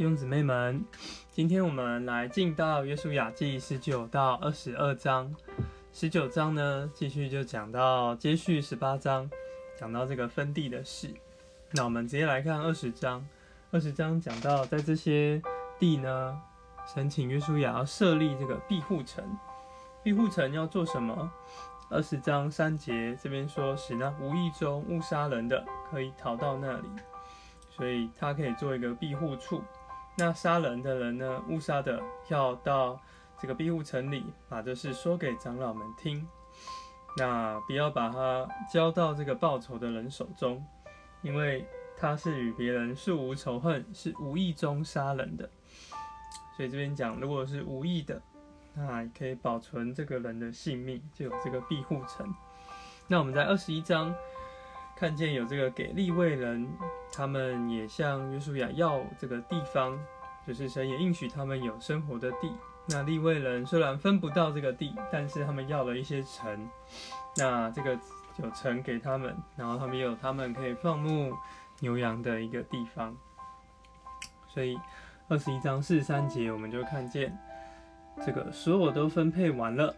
弟兄姊妹们，今天我们来进到约书亚记十九到二十二章。十九章呢，继续就讲到接续十八章，讲到这个分地的事。那我们直接来看二十章。二十章讲到在这些地呢，神请约书亚要设立这个庇护城。庇护城要做什么？二十章三节这边说，使那无意中误杀人的可以逃到那里，所以他可以做一个庇护处。那杀人的人呢？误杀的要到这个庇护城里，把这事说给长老们听。那不要把他交到这个报仇的人手中，因为他是与别人素无仇恨，是无意中杀人的。所以这边讲，如果是无意的，那可以保存这个人的性命，就有这个庇护城。那我们在二十一章。看见有这个给立位人，他们也向约书亚要这个地方，就是神也应许他们有生活的地。那立位人虽然分不到这个地，但是他们要了一些城，那这个有城给他们，然后他们有他们可以放牧牛羊的一个地方。所以二十一章四十三节，我们就看见这个所有都分配完了，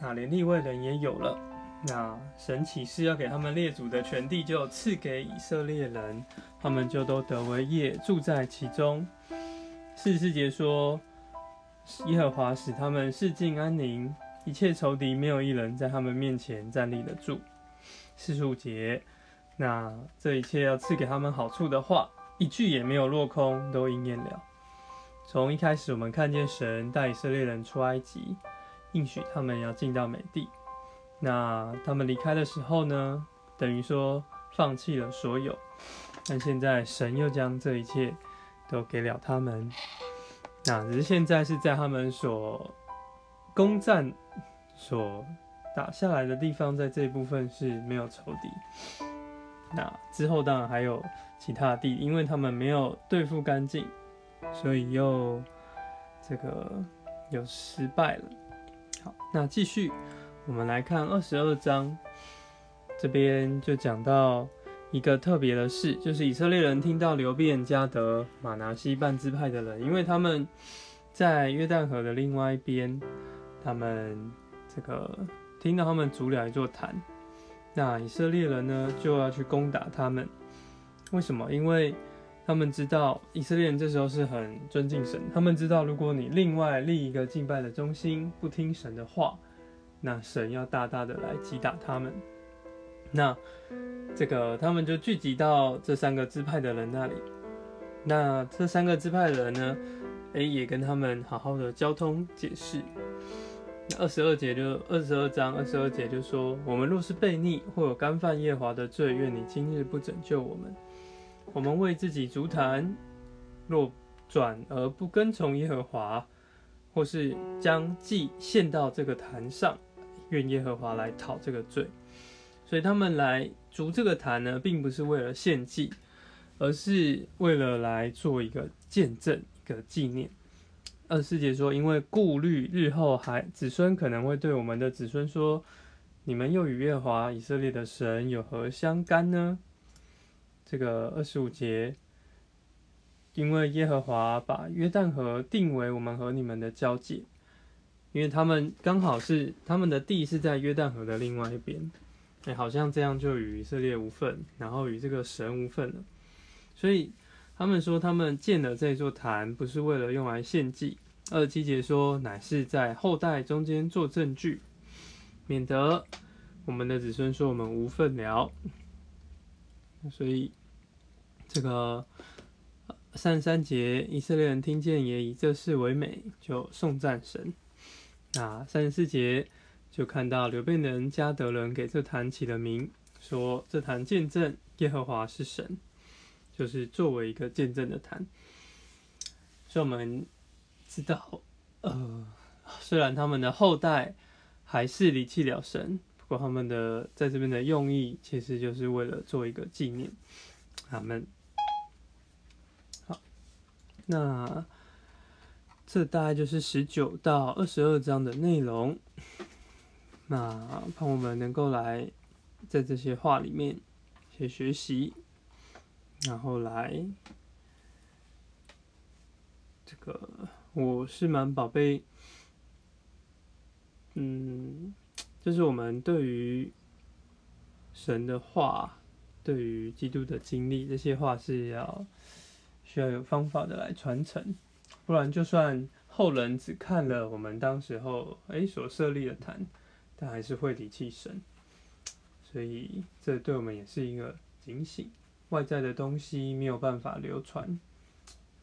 那连立位人也有了。那神启示要给他们列祖的全地，就赐给以色列人，他们就都得为业，住在其中。四十四节说，耶和华使他们世境安宁，一切仇敌没有一人在他们面前站立得住。四十五节，那这一切要赐给他们好处的话，一句也没有落空，都应验了。从一开始，我们看见神带以色列人出埃及，应许他们要进到美地。那他们离开的时候呢，等于说放弃了所有，但现在神又将这一切都给了他们。那只是现在是在他们所攻占、所打下来的地方，在这一部分是没有仇敌。那之后当然还有其他地，因为他们没有对付干净，所以又这个又失败了。好，那继续。我们来看二十二章，这边就讲到一个特别的事，就是以色列人听到流变、加德、马拿西半支派的人，因为他们在约旦河的另外一边，他们这个听到他们筑了一座坛，那以色列人呢就要去攻打他们。为什么？因为他们知道以色列人这时候是很尊敬神，他们知道如果你另外立一个敬拜的中心，不听神的话。那神要大大的来击打他们，那这个他们就聚集到这三个支派的人那里。那这三个支派的人呢，哎，也跟他们好好的交通解释。二十二节就二十二章二十二节就说：我们若是悖逆或有干犯耶华的罪，愿你今日不拯救我们。我们为自己足坛，若转而不跟从耶和华，或是将祭献到这个坛上。愿耶和华来讨这个罪，所以他们来逐这个坛呢，并不是为了献祭，而是为了来做一个见证、一个纪念。二师姐说，因为顾虑日后还子孙可能会对我们的子孙说：“你们又与耶和华以色列的神有何相干呢？”这个二十五节，因为耶和华把约旦河定为我们和你们的交界。因为他们刚好是他们的地是在约旦河的另外一边，哎，好像这样就与以色列无份，然后与这个神无份了。所以他们说，他们建了这座坛，不是为了用来献祭。二七节说，乃是在后代中间做证据，免得我们的子孙说我们无份了。所以这个三十三节，以色列人听见也以这事为美，就颂赞神。那三十四节就看到刘备人加德人给这坛起了名，说这坛见证耶和华是神，就是作为一个见证的坛。所以我们知道，呃，虽然他们的后代还是离弃了神，不过他们的在这边的用意其实就是为了做一个纪念。他们好，那。这大概就是十九到二十二章的内容。那盼我们能够来在这些话里面去学习，然后来这个我是蛮宝贝，嗯，就是我们对于神的话，对于基督的经历，这些话是要需要有方法的来传承，不然就算后人只看了我们当时候诶所设立的坛，但还是会离弃神，所以这对我们也是一个警醒。外在的东西没有办法流传，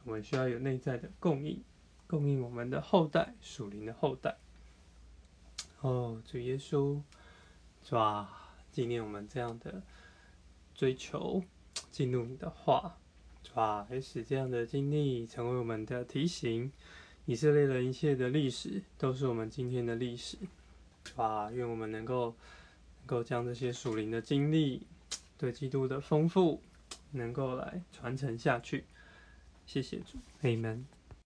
我们需要有内在的供应，供应我们的后代属灵的后代。哦，主耶稣，哇，纪念我们这样的追求，进入你的话，哇，使这样的经历成为我们的提醒。以色列人一切的历史都是我们今天的历史。哇，愿我们能够能够将这些属灵的经历，对基督的丰富。能够来传承下去，谢谢主，Amen。